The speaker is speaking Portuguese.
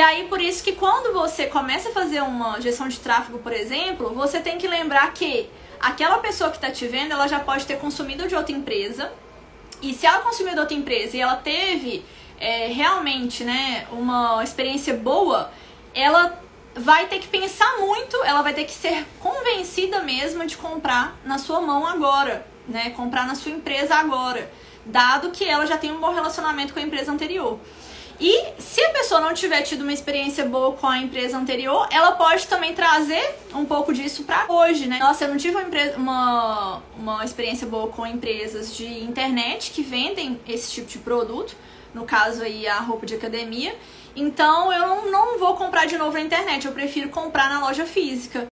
E aí, por isso que quando você começa a fazer uma gestão de tráfego, por exemplo, você tem que lembrar que aquela pessoa que está te vendo, ela já pode ter consumido de outra empresa. E se ela consumiu de outra empresa e ela teve é, realmente né, uma experiência boa, ela vai ter que pensar muito, ela vai ter que ser convencida mesmo de comprar na sua mão agora, né? Comprar na sua empresa agora, dado que ela já tem um bom relacionamento com a empresa anterior. E se a pessoa não tiver tido uma experiência boa com a empresa anterior, ela pode também trazer um pouco disso para hoje, né? Nossa, eu não tive uma, uma, uma experiência boa com empresas de internet que vendem esse tipo de produto, no caso aí a roupa de academia. Então eu não vou comprar de novo na internet, eu prefiro comprar na loja física.